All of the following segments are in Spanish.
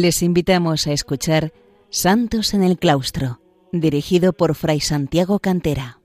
Les invitamos a escuchar Santos en el Claustro, dirigido por Fray Santiago Cantera.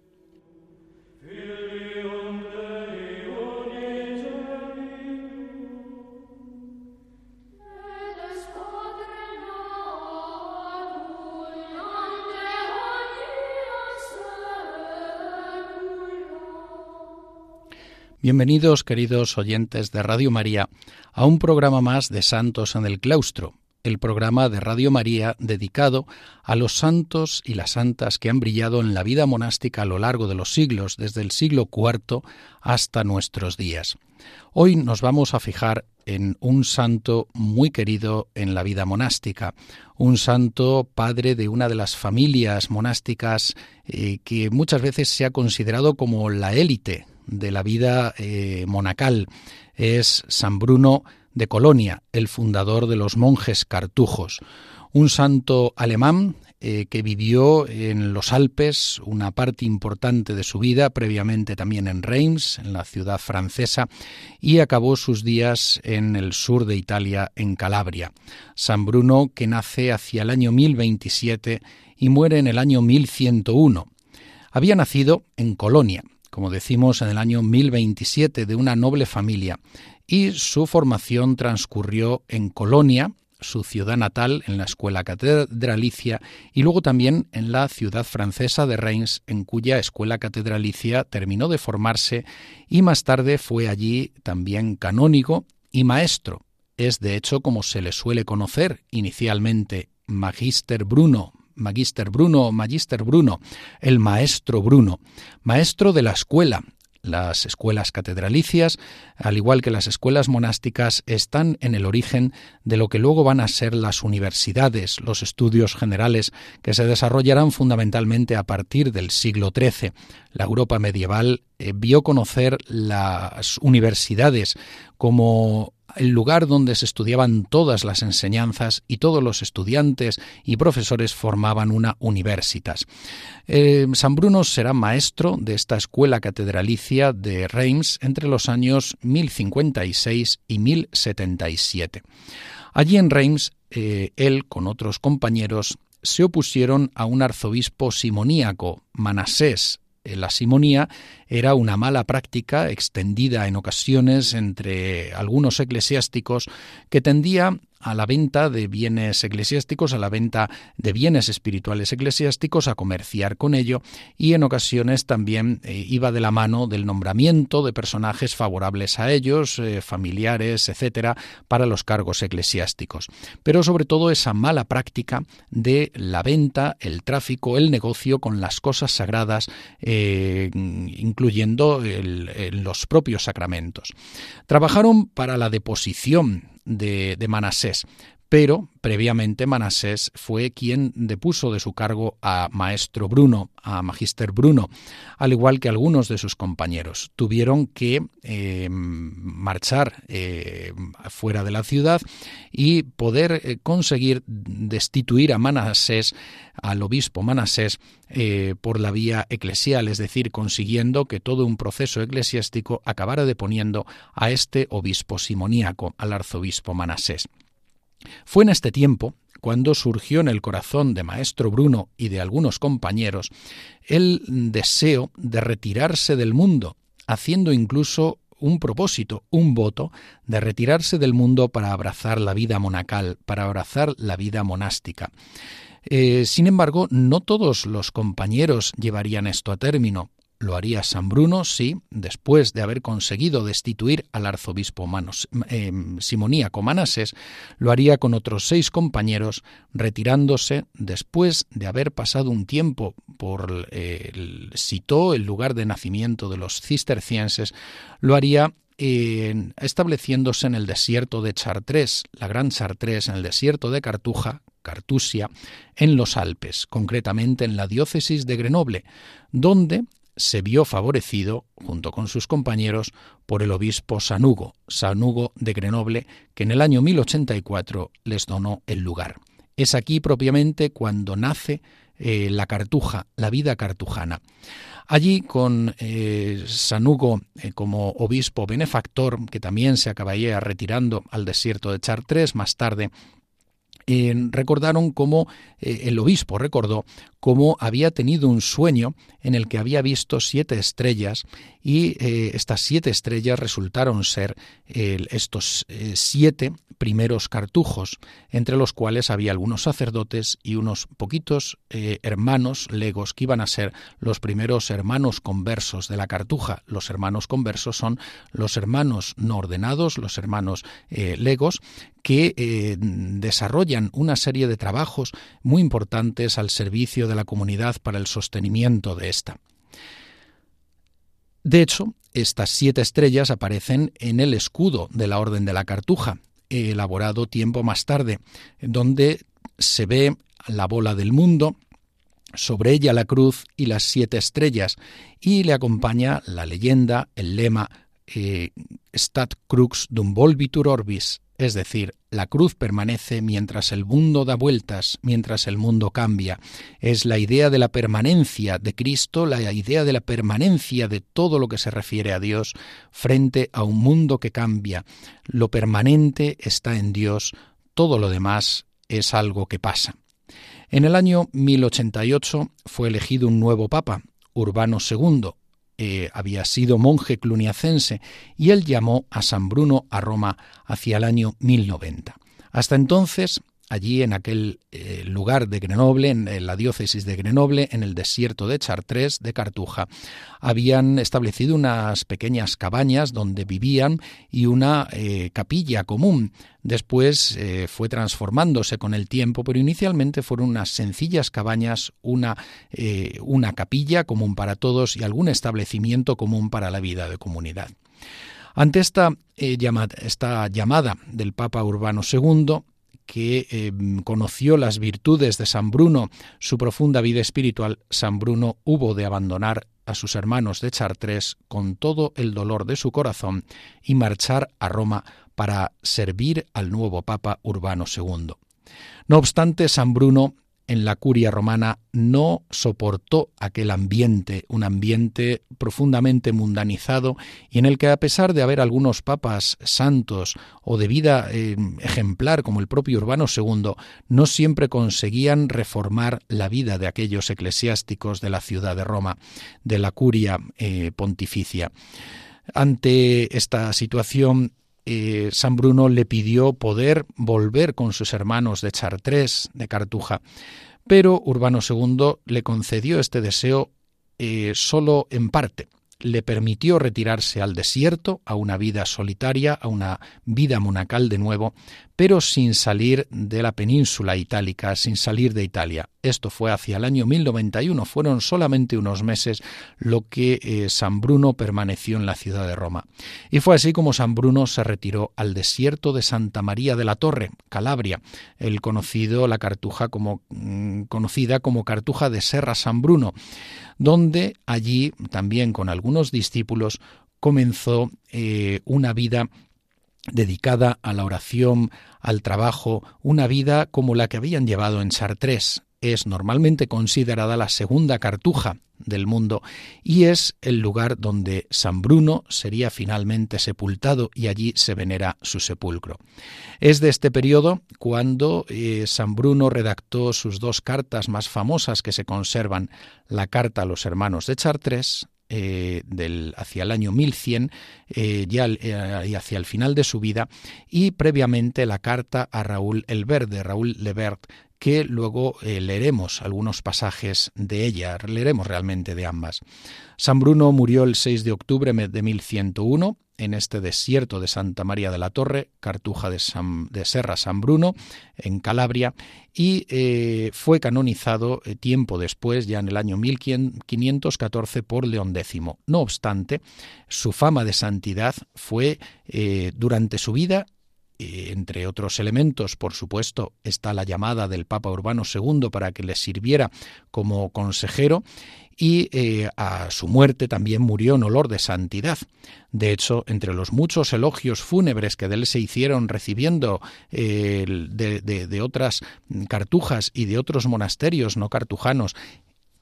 Bienvenidos, queridos oyentes de Radio María, a un programa más de Santos en el Claustro, el programa de Radio María dedicado a los santos y las santas que han brillado en la vida monástica a lo largo de los siglos, desde el siglo IV hasta nuestros días. Hoy nos vamos a fijar en un santo muy querido en la vida monástica, un santo padre de una de las familias monásticas eh, que muchas veces se ha considerado como la élite de la vida eh, monacal. Es San Bruno de Colonia, el fundador de los monjes cartujos, un santo alemán eh, que vivió en los Alpes una parte importante de su vida, previamente también en Reims, en la ciudad francesa, y acabó sus días en el sur de Italia, en Calabria. San Bruno, que nace hacia el año 1027 y muere en el año 1101. Había nacido en Colonia, como decimos, en el año 1027 de una noble familia y su formación transcurrió en Colonia, su ciudad natal, en la escuela catedralicia y luego también en la ciudad francesa de Reims, en cuya escuela catedralicia terminó de formarse y más tarde fue allí también canónigo y maestro. Es de hecho como se le suele conocer inicialmente Magister Bruno, Magister Bruno, Magister Bruno, el maestro Bruno, maestro de la escuela. Las escuelas catedralicias, al igual que las escuelas monásticas, están en el origen de lo que luego van a ser las universidades, los estudios generales, que se desarrollarán fundamentalmente a partir del siglo XIII. La Europa medieval eh, vio conocer las universidades como el lugar donde se estudiaban todas las enseñanzas y todos los estudiantes y profesores formaban una universitas. Eh, San Bruno será maestro de esta escuela catedralicia de Reims entre los años 1056 y 1077. Allí en Reims, eh, él con otros compañeros se opusieron a un arzobispo simoníaco, Manasés, la simonía era una mala práctica extendida en ocasiones entre algunos eclesiásticos que tendía a la venta de bienes eclesiásticos, a la venta de bienes espirituales eclesiásticos, a comerciar con ello y en ocasiones también eh, iba de la mano del nombramiento de personajes favorables a ellos, eh, familiares, etcétera, para los cargos eclesiásticos. Pero sobre todo esa mala práctica de la venta, el tráfico, el negocio con las cosas sagradas, eh, incluyendo los propios sacramentos. Trabajaron para la deposición de, Manasés. Pero previamente Manasés fue quien depuso de su cargo a maestro Bruno, a magister Bruno, al igual que algunos de sus compañeros. Tuvieron que eh, marchar eh, fuera de la ciudad y poder eh, conseguir destituir a Manasés, al obispo Manasés, por la vía eclesial, es decir, consiguiendo que todo un proceso eclesiástico acabara deponiendo a este obispo simoníaco, al arzobispo Manasés. Fue en este tiempo cuando surgió en el corazón de Maestro Bruno y de algunos compañeros el deseo de retirarse del mundo, haciendo incluso un propósito, un voto, de retirarse del mundo para abrazar la vida monacal, para abrazar la vida monástica. Eh, sin embargo, no todos los compañeros llevarían esto a término. Lo haría San Bruno, sí, después de haber conseguido destituir al arzobispo Manos, eh, simoníaco Manases, lo haría con otros seis compañeros, retirándose después de haber pasado un tiempo por eh, el Sitó, el lugar de nacimiento de los cistercienses, lo haría estableciéndose en el desierto de Chartres, la gran Chartres, en el desierto de Cartuja, Cartusia, en los Alpes, concretamente en la diócesis de Grenoble, donde se vio favorecido, junto con sus compañeros, por el obispo Sanugo, Sanugo de Grenoble, que en el año 1084 les donó el lugar. Es aquí propiamente cuando nace eh, la cartuja, la vida cartujana. Allí, con eh, Sanugo eh, como obispo benefactor, que también se acabaría retirando al desierto de Chartres más tarde, recordaron cómo eh, el obispo recordó cómo había tenido un sueño en el que había visto siete estrellas y eh, estas siete estrellas resultaron ser estos eh, siete primeros cartujos, entre los cuales había algunos sacerdotes y unos poquitos hermanos legos que iban a ser los primeros hermanos conversos de la cartuja. Los hermanos conversos son los hermanos no ordenados, los hermanos legos, que eh, desarrollan una serie de trabajos muy importantes al servicio de la comunidad para el sostenimiento de esta. De hecho, estas siete estrellas aparecen en el escudo de la Orden de la Cartuja, elaborado tiempo más tarde, donde se ve la bola del mundo, sobre ella la cruz y las siete estrellas, y le acompaña la leyenda, el lema eh, Stat crux dum volvitur orbis, es decir, la cruz permanece mientras el mundo da vueltas, mientras el mundo cambia. Es la idea de la permanencia de Cristo, la idea de la permanencia de todo lo que se refiere a Dios frente a un mundo que cambia. Lo permanente está en Dios, todo lo demás es algo que pasa. En el año 1088 fue elegido un nuevo papa, Urbano II, eh, había sido monje cluniacense y él llamó a San Bruno a Roma hacia el año 1090. Hasta entonces allí en aquel eh, lugar de Grenoble, en, la diócesis de Grenoble, en el desierto de Chartres, de Cartuja, habían establecido unas pequeñas cabañas donde vivían y una eh, capilla común. Después eh, fue transformándose con el tiempo, pero inicialmente fueron unas sencillas cabañas, una, una capilla común para todos y algún establecimiento común para la vida de comunidad. Ante esta, esta llamada del Papa Urbano II, que em, conoció las virtudes de San Bruno, su profunda vida espiritual, San Bruno hubo de abandonar a sus hermanos de Chartres con todo el dolor de su corazón y marchar a Roma para servir al nuevo Papa Urbano II. No obstante, San Bruno en la curia romana no soportó aquel ambiente, un ambiente profundamente mundanizado y en el que a pesar de haber algunos papas santos o de vida eh, ejemplar como el propio Urbano II, no siempre conseguían reformar la vida de aquellos eclesiásticos de la ciudad de Roma, de la curia eh, pontificia. Ante esta situación, eh, San Bruno le pidió poder volver con sus hermanos de Chartres, de Cartuja, pero Urbano II le concedió este deseo eh, solo en parte le permitió retirarse al desierto, a una vida solitaria, a una vida monacal de nuevo, pero sin salir de la península itálica, sin salir de Italia. Esto fue hacia el año 1091, fueron solamente unos meses lo que eh, San Bruno permaneció en la ciudad de Roma. Y fue así como San Bruno se retiró al desierto de Santa María de la Torre, Calabria, el conocido, la cartuja como, mm, conocida como Cartuja de Serra San Bruno donde allí también con algunos discípulos comenzó eh, una vida dedicada a la oración, al trabajo, una vida como la que habían llevado en Chartres. Es normalmente considerada la segunda cartuja del mundo y es el lugar donde San Bruno sería finalmente sepultado y allí se venera su sepulcro. Es de este periodo cuando eh, San Bruno redactó sus dos cartas más famosas que se conservan, la carta a los hermanos de Chartres, eh, del, hacia el año 1100, eh, ya y hacia el final de su vida, y previamente la carta a Raúl el Verde, Raúl Levert, que luego eh, leeremos algunos pasajes de ella, leeremos realmente de ambas. San Bruno murió el 6 de octubre de 1101 en este desierto de Santa María de la Torre, Cartuja de, de Serra San Bruno, en Calabria, y eh, fue canonizado eh, tiempo después, ya en el año 1514, por León X. No obstante, su fama de santidad fue durante su vida entre otros elementos, por supuesto, está la llamada del Papa Urbano II para que le sirviera como consejero y eh, a su muerte también murió en olor de santidad. De hecho, entre los muchos elogios fúnebres que de él se hicieron recibiendo eh, de, de otras cartujas y de otros monasterios no cartujanos,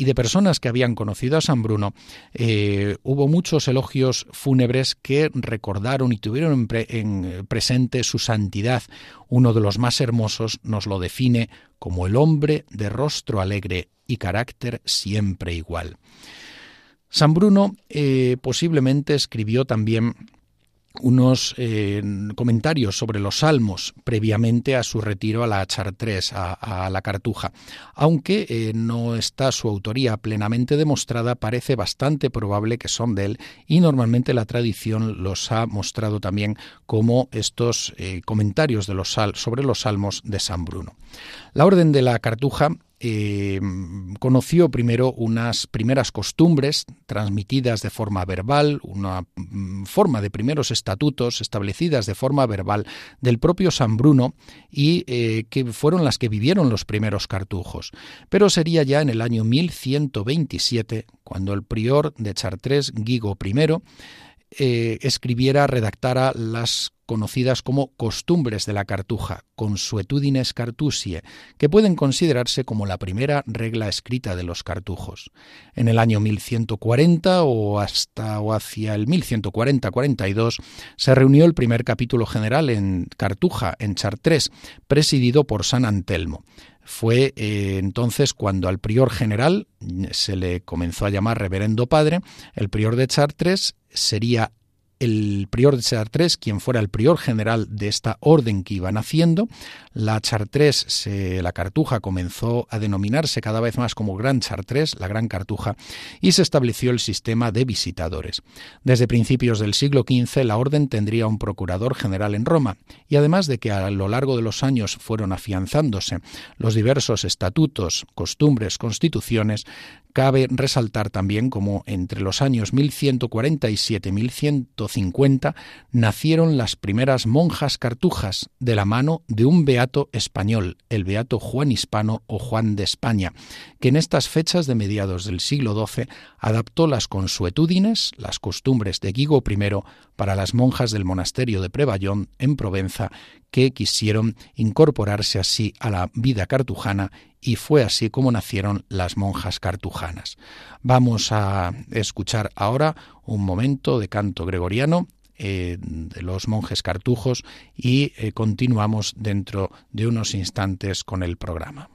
y de personas que habían conocido a San Bruno, eh, hubo muchos elogios fúnebres que recordaron y tuvieron en presente su santidad. Uno de los más hermosos nos lo define como el hombre de rostro alegre y carácter siempre igual. San Bruno eh, posiblemente escribió también unos eh, comentarios sobre los salmos previamente a su retiro a la Chartres, a, la Cartuja. Aunque eh, no está su autoría plenamente demostrada, parece bastante probable que son de él y normalmente la tradición los ha mostrado también como estos eh, comentarios de los sobre los salmos de San Bruno. La Orden de la Cartuja eh, conoció primero unas primeras costumbres transmitidas de forma verbal, una mm, forma de primeros estatutos establecidas de forma verbal del propio San Bruno y eh, que fueron las que vivieron los primeros cartujos. Pero sería ya en el año 1127 cuando el prior de Chartres, Guigo I, eh, escribiera, redactara las conocidas como costumbres de la cartuja, consuetudines cartusie, que pueden considerarse como la primera regla escrita de los cartujos. En el año 1140 o hasta o hacia el 1140-42 se reunió el primer capítulo general en Cartuja, en Chartres, presidido por San Antelmo. Fue eh, entonces cuando al prior general se le comenzó a llamar reverendo padre, el prior de Chartres sería el prior de Chartres, quien fuera el prior general de esta orden que iban haciendo. La Chartres, la Cartuja, comenzó a denominarse cada vez más como Gran Chartres, la Gran Cartuja, y se estableció el sistema de visitadores. Desde principios del siglo XV, la orden tendría un procurador general en Roma, y además de que a lo largo de los años fueron afianzándose los diversos estatutos, costumbres, constituciones, Cabe resaltar también como entre los años 1147 y 1150 nacieron las primeras monjas cartujas de la mano de un beato español, el beato Juan Hispano o Juan de España, que en estas fechas de mediados del siglo XII adaptó las consuetudines, las costumbres de Guigo I, para las monjas del monasterio de Prevallón en Provenza, que quisieron incorporarse así a la vida cartujana y fue así como nacieron las monjas cartujanas. Vamos a escuchar ahora un momento de canto gregoriano eh, de los monjes cartujos y eh, continuamos dentro de unos instantes con el programa.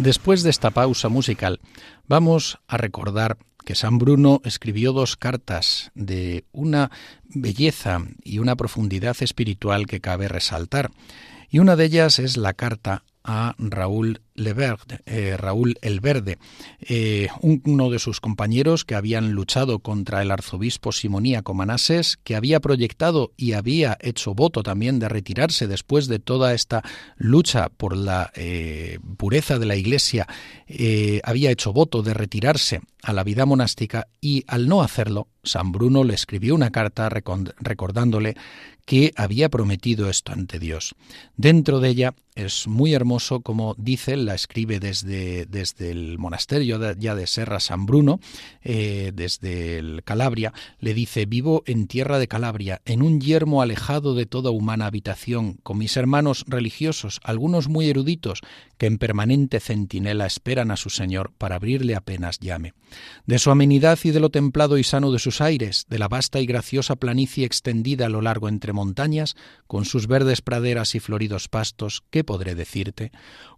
Después de esta pausa musical, vamos a recordar que San Bruno escribió dos cartas de una belleza y una profundidad espiritual que cabe resaltar. Y una de ellas es la carta a Raúl Leverde, eh, Raúl el Verde, eh, uno de sus compañeros que habían luchado contra el arzobispo simoníaco Manases, que había proyectado y había hecho voto también de retirarse después de toda esta lucha por la eh, pureza de la Iglesia, había hecho voto de retirarse a la vida monástica y al no hacerlo, San Bruno le escribió una carta recordándole que había prometido esto ante Dios. Dentro de ella es muy hermoso como dice la escribe desde, desde el monasterio ya de Serra San Bruno, eh, desde el Calabria, le dice, vivo en tierra de Calabria, en un yermo alejado de toda humana habitación, con mis hermanos religiosos, algunos muy eruditos, que en permanente centinela esperan a su Señor para abrirle apenas llame. De su amenidad y de lo templado y sano de sus aires, de la vasta y graciosa planicie extendida a lo largo entre montañas, con sus verdes praderas y floridos pastos, ¿qué podré decirte?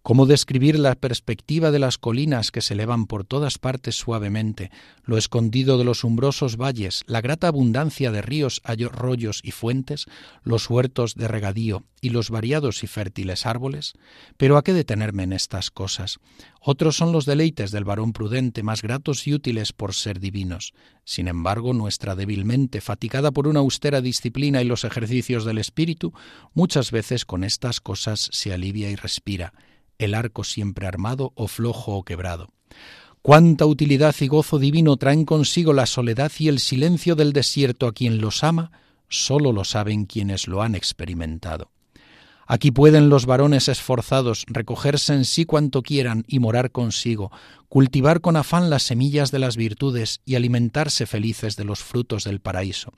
¿Cómo describir la perspectiva de las colinas que se elevan por todas partes suavemente, lo escondido de los umbrosos valles, la grata abundancia de ríos, arroyos y fuentes, los huertos de regadío y los variados y fértiles árboles? Pero ¿a qué detenerme en estas cosas? Otros son los deleites del varón prudente, más gratos y útiles por ser divinos. Sin embargo, nuestra débil mente, fatigada por una austera disciplina y los ejercicios del espíritu, muchas veces con estas cosas se alivia y respira el arco siempre armado o flojo o quebrado. Cuánta utilidad y gozo divino traen consigo la soledad y el silencio del desierto a quien los ama, sólo lo saben quienes lo han experimentado. Aquí pueden los varones esforzados recogerse en sí cuanto quieran y morar consigo, cultivar con afán las semillas de las virtudes y alimentarse felices de los frutos del paraíso.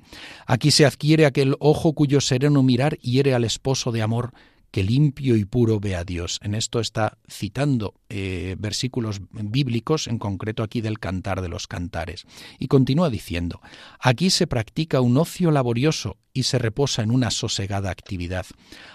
Aquí se adquiere aquel ojo cuyo sereno mirar hiere al esposo de amor que limpio y puro ve a Dios. En esto está citando eh, versículos bíblicos, en concreto aquí del Cantar de los Cantares. Y continúa diciendo, aquí se practica un ocio laborioso y se reposa en una sosegada actividad.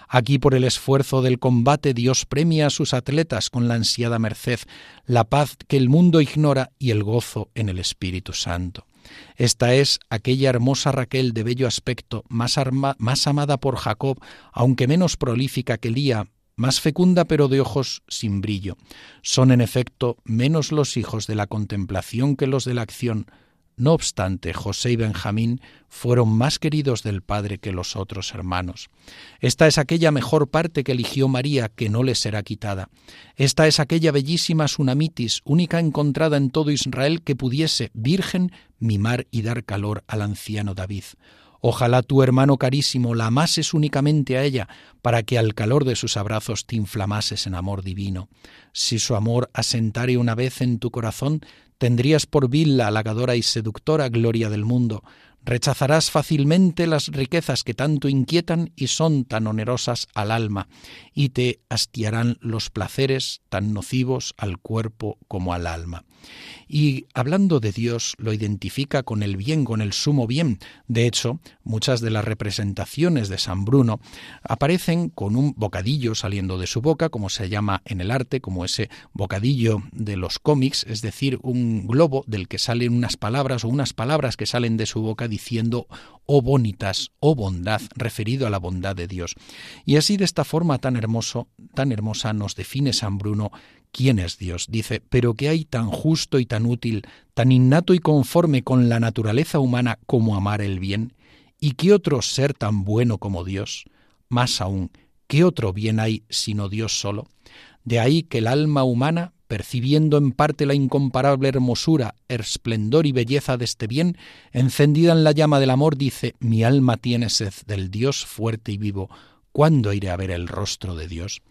Aquí por el esfuerzo del combate Dios premia a sus atletas con la ansiada merced, la paz que el mundo ignora y el gozo en el Espíritu Santo. Esta es aquella hermosa Raquel de bello aspecto, más, más amada por Jacob, aunque menos prolífica que Lía, más fecunda pero de ojos sin brillo. Son en efecto menos los hijos de la contemplación que los de la acción, no obstante, José y Benjamín fueron más queridos del Padre que los otros hermanos. Esta es aquella mejor parte que eligió María, que no le será quitada. Esta es aquella bellísima Sunamitis, única encontrada en todo Israel, que pudiese, virgen, mimar y dar calor al anciano David. Ojalá tu hermano carísimo la amases únicamente a ella, para que al calor de sus abrazos te inflamases en amor divino. Si su amor asentare una vez en tu corazón, Tendrías por vil la halagadora y seductora gloria del mundo. Rechazarás fácilmente las riquezas que tanto inquietan y son tan onerosas al alma, y te hastiarán los placeres tan nocivos al cuerpo como al alma. Y hablando de Dios, lo identifica con el bien, con el sumo bien. De hecho, muchas de las representaciones de San Bruno aparecen con un bocadillo saliendo de su boca, como se llama en el arte, como ese bocadillo de los cómics, es decir, un globo del que salen unas palabras o unas palabras que salen de su boca diciendo oh bonitas, oh bondad, referido a la bondad de Dios. Y así de esta forma tan hermoso, tan hermosa nos define San Bruno quién es Dios. Dice, pero que hay tan justo y tan útil, tan innato y conforme con la naturaleza humana como amar el bien, y qué otro ser tan bueno como Dios. Más aún, ¿qué otro bien hay sino Dios solo? De ahí que el alma humana percibiendo en parte la incomparable hermosura, esplendor y belleza de este bien, encendida en la llama del amor, dice, mi alma tiene sed del Dios fuerte y vivo, ¿cuándo iré a ver el rostro de Dios?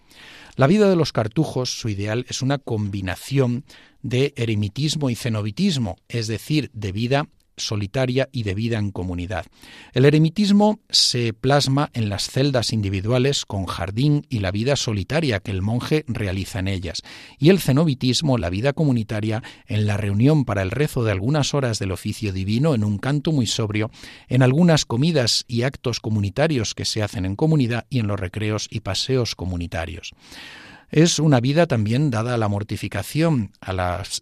La vida de los cartujos, su ideal, es una combinación de eremitismo y cenobitismo, es decir, de vida solitaria y de vida en comunidad. El eremitismo se plasma en las celdas individuales con jardín y la vida solitaria que el monje realiza en ellas, y el cenobitismo, la vida comunitaria, en la reunión para el rezo de algunas horas del oficio divino en un canto muy sobrio, en algunas comidas y actos comunitarios que se hacen en comunidad y en los recreos y paseos comunitarios. Es una vida también dada a la mortificación,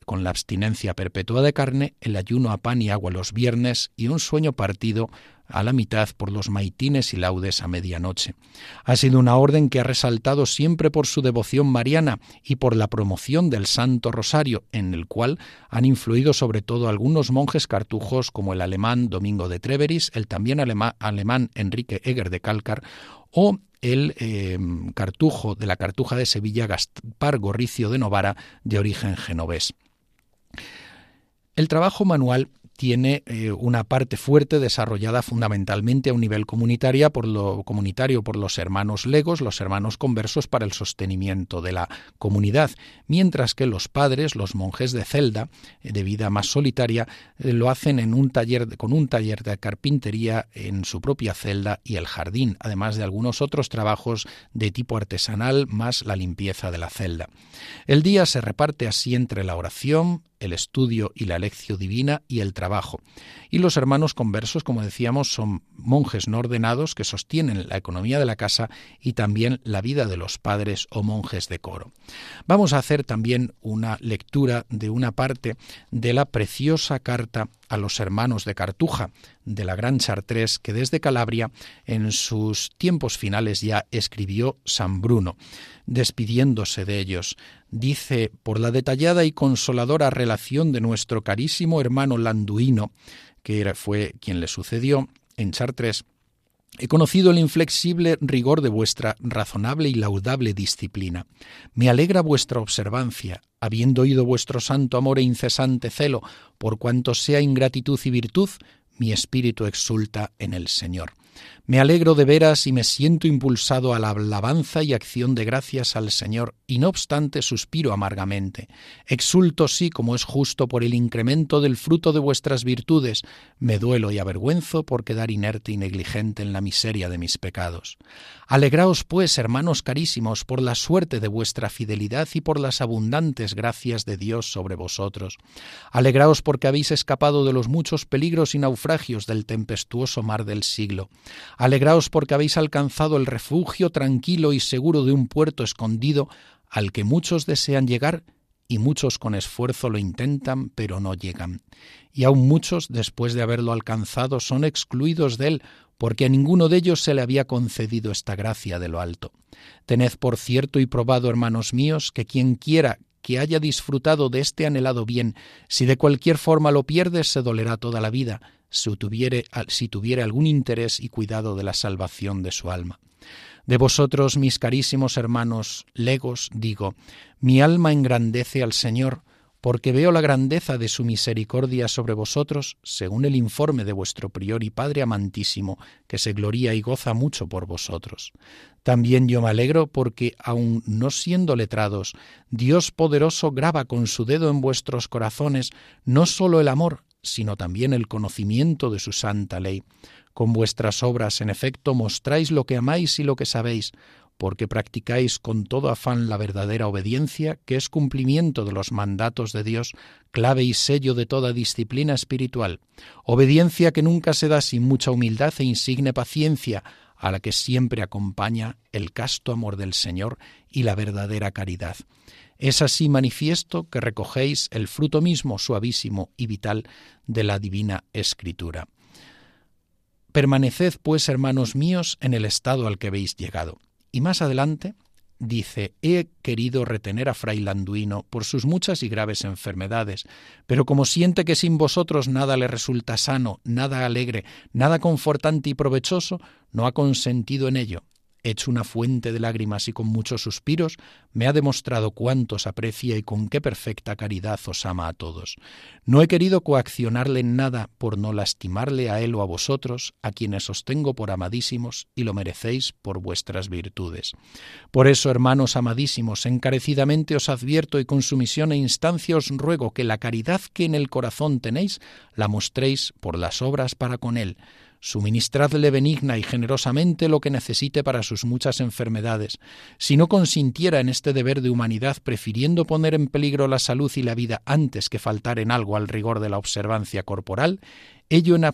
con la abstinencia perpetua de carne, el ayuno a pan y agua los viernes y un sueño partido a la mitad por los maitines y laudes a medianoche. Ha sido una orden que ha resaltado siempre por su devoción mariana y por la promoción del Santo Rosario, en el cual han influido sobre todo algunos monjes cartujos como el alemán Domingo de Treveris, el también alemán Enrique Eger de Cálcar o el eh, cartujo de la cartuja de Sevilla Gaspar Gorricio de Novara de origen genovés. El trabajo manual tiene eh, una parte fuerte desarrollada fundamentalmente a un nivel comunitario por lo comunitario por los hermanos legos, los hermanos conversos para el sostenimiento de la comunidad, mientras que los padres, los monjes de celda, eh, de vida más solitaria, eh, lo hacen en un taller con un taller de carpintería en su propia celda y el jardín, además de algunos otros trabajos de tipo artesanal más la limpieza de la celda. El día se reparte así entre la oración, el estudio y la lección divina y el trabajo. Y los hermanos conversos, como decíamos, son monjes no ordenados que sostienen la economía de la casa y también la vida de los padres o monjes de coro. Vamos a hacer también una lectura de una parte de la preciosa carta a los hermanos de Cartuja, de la Gran Chartres, que desde Calabria en sus tiempos finales ya escribió San Bruno, despidiéndose de ellos. Dice, por la detallada y consoladora relación de nuestro carísimo hermano Landuino, que fue quien le sucedió en Chartres, He conocido el inflexible rigor de vuestra razonable y laudable disciplina. Me alegra vuestra observancia, habiendo oído vuestro santo amor e incesante celo, por cuanto sea ingratitud y virtud, mi espíritu exulta en el Señor. Me alegro de veras y me siento impulsado a la alabanza y acción de gracias al Señor, y no obstante suspiro amargamente. Exulto sí, como es justo, por el incremento del fruto de vuestras virtudes. Me duelo y avergüenzo por quedar inerte y negligente en la miseria de mis pecados. Alegraos, pues, hermanos carísimos, por la suerte de vuestra fidelidad y por las abundantes gracias de Dios sobre vosotros. Alegraos porque habéis escapado de los muchos peligros y naufragios del tempestuoso mar del siglo. Alegraos porque habéis alcanzado el refugio tranquilo y seguro de un puerto escondido al que muchos desean llegar y muchos con esfuerzo lo intentan pero no llegan. Y aun muchos, después de haberlo alcanzado, son excluidos de él porque a ninguno de ellos se le había concedido esta gracia de lo alto. Tened por cierto y probado, hermanos míos, que quien quiera que haya disfrutado de este anhelado bien, si de cualquier forma lo pierde, se dolerá toda la vida, si tuviere, si tuviere algún interés y cuidado de la salvación de su alma. De vosotros, mis carísimos hermanos legos, digo, mi alma engrandece al Señor, porque veo la grandeza de su misericordia sobre vosotros, según el informe de vuestro prior y Padre amantísimo, que se gloría y goza mucho por vosotros. También yo me alegro porque, aun no siendo letrados, Dios poderoso graba con su dedo en vuestros corazones no sólo el amor, sino también el conocimiento de su santa ley. Con vuestras obras, en efecto, mostráis lo que amáis y lo que sabéis, porque practicáis con todo afán la verdadera obediencia, que es cumplimiento de los mandatos de Dios, clave y sello de toda disciplina espiritual, obediencia que nunca se da sin mucha humildad e insigne paciencia, a la que siempre acompaña el casto amor del Señor y la verdadera caridad. Es así manifiesto que recogéis el fruto mismo suavísimo y vital de la divina Escritura. Permaneced, pues, hermanos míos, en el estado al que habéis llegado, y más adelante dice, he querido retener a Fray Landuino por sus muchas y graves enfermedades, pero como siente que sin vosotros nada le resulta sano, nada alegre, nada confortante y provechoso, no ha consentido en ello, hecho una fuente de lágrimas y con muchos suspiros, me ha demostrado cuánto os aprecia y con qué perfecta caridad os ama a todos. No he querido coaccionarle en nada por no lastimarle a él o a vosotros, a quienes os tengo por amadísimos y lo merecéis por vuestras virtudes. Por eso, hermanos amadísimos, encarecidamente os advierto y con sumisión e instancia os ruego que la caridad que en el corazón tenéis la mostréis por las obras para con él, Suministradle benigna y generosamente lo que necesite para sus muchas enfermedades. Si no consintiera en este deber de humanidad, prefiriendo poner en peligro la salud y la vida antes que faltar en algo al rigor de la observancia corporal, ello en,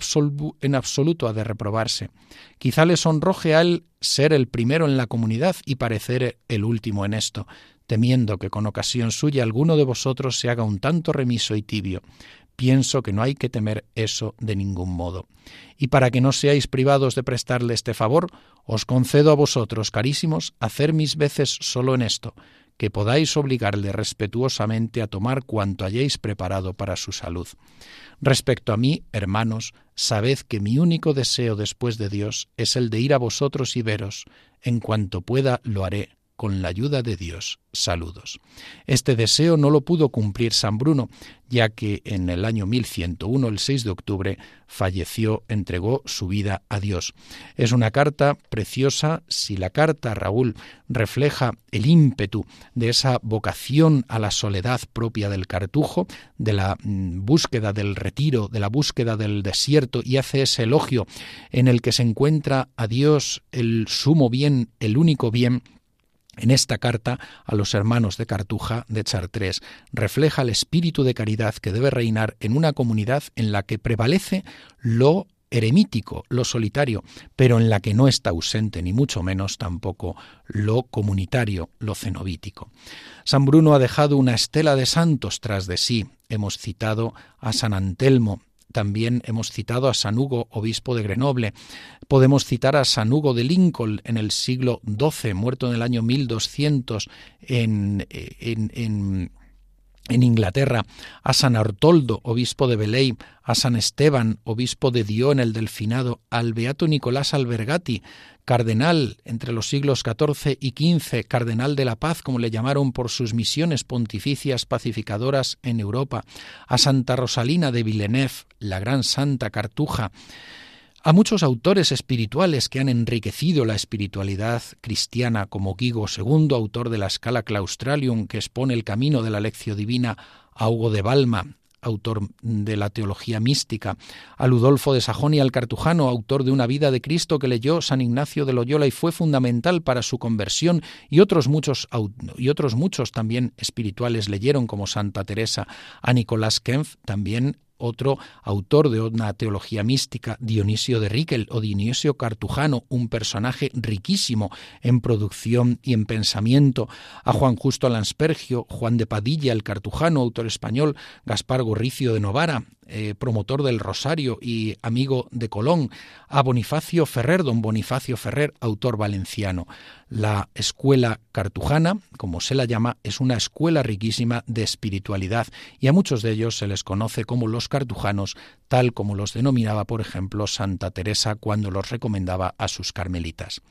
absoluto ha de reprobarse. Quizá le sonroje a él ser el primero en la comunidad y parecer el último en esto, temiendo que con ocasión suya alguno de vosotros se haga un tanto remiso y tibio pienso que no hay que temer eso de ningún modo. Y para que no seáis privados de prestarle este favor, os concedo a vosotros, carísimos, hacer mis veces solo en esto, que podáis obligarle respetuosamente a tomar cuanto hayáis preparado para su salud. Respecto a mí, hermanos, sabed que mi único deseo después de Dios es el de ir a vosotros y veros. En cuanto pueda, lo haré, con la ayuda de Dios. Saludos. Este deseo no lo pudo cumplir San Bruno, ya que en el año 1101, el 6 de octubre, falleció, entregó su vida a Dios. Es una carta preciosa si la carta, Raúl, refleja el ímpetu de esa vocación a la soledad propia del cartujo, de la mm, búsqueda del retiro, de la búsqueda del desierto, y hace ese elogio en el que se encuentra a Dios el sumo bien, el único bien, en esta carta a los hermanos de Cartuja de Chartres refleja el espíritu de caridad que debe reinar en una comunidad en la que prevalece lo eremítico, lo solitario, pero en la que no está ausente ni mucho menos tampoco lo comunitario, lo cenobítico. San Bruno ha dejado una estela de santos tras de sí. Hemos citado a San Antelmo, también hemos citado a San Hugo, obispo de Grenoble. Podemos citar a San Hugo de Lincoln en el siglo XII, muerto en el año 1200 en, en, en en Inglaterra, a San Artoldo, obispo de Belém, a San Esteban, obispo de Dio en el Delfinado, al beato Nicolás Albergati, cardenal entre los siglos XIV y XV, cardenal de la paz, como le llamaron por sus misiones pontificias pacificadoras en Europa, a Santa Rosalina de Villeneuve, la gran santa cartuja, a muchos autores espirituales que han enriquecido la espiritualidad cristiana, como Guigo II, autor de la Scala Claustralium, que expone el camino de la lección divina, a Hugo de Balma, autor de la teología mística, a Ludolfo de Sajonia el Cartujano, autor de una vida de Cristo que leyó San Ignacio de Loyola y fue fundamental para su conversión, y otros muchos y otros muchos también espirituales leyeron como Santa Teresa, a Nicolás Kempf, también otro autor de una teología mística, Dionisio de Riquel o Dionisio Cartujano, un personaje riquísimo en producción y en pensamiento, a Juan Justo Lanspergio, Juan de Padilla, el cartujano, autor español, Gaspar Gorricio de Novara, eh, promotor del Rosario y amigo de Colón, a Bonifacio Ferrer, don Bonifacio Ferrer, autor valenciano. La escuela cartujana, como se la llama, es una escuela riquísima de espiritualidad y a muchos de ellos se les conoce como los cartujanos, tal como los denominaba, por ejemplo, Santa Teresa cuando los recomendaba a sus carmelitas.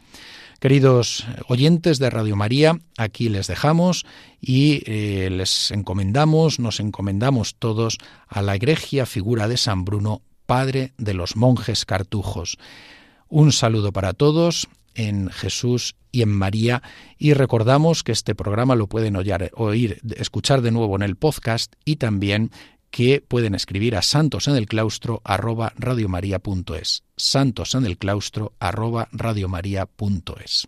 Queridos oyentes de Radio María, aquí les dejamos y eh, les encomendamos, nos encomendamos todos a la egregia figura de San Bruno, padre de los monjes cartujos. Un saludo para todos en Jesús y en María y recordamos que este programa lo pueden escuchar de nuevo en el podcast y también que pueden escribir a santos en el claustro arroba radiomaria.es. Santos en el claustro arroba radiomaria.es.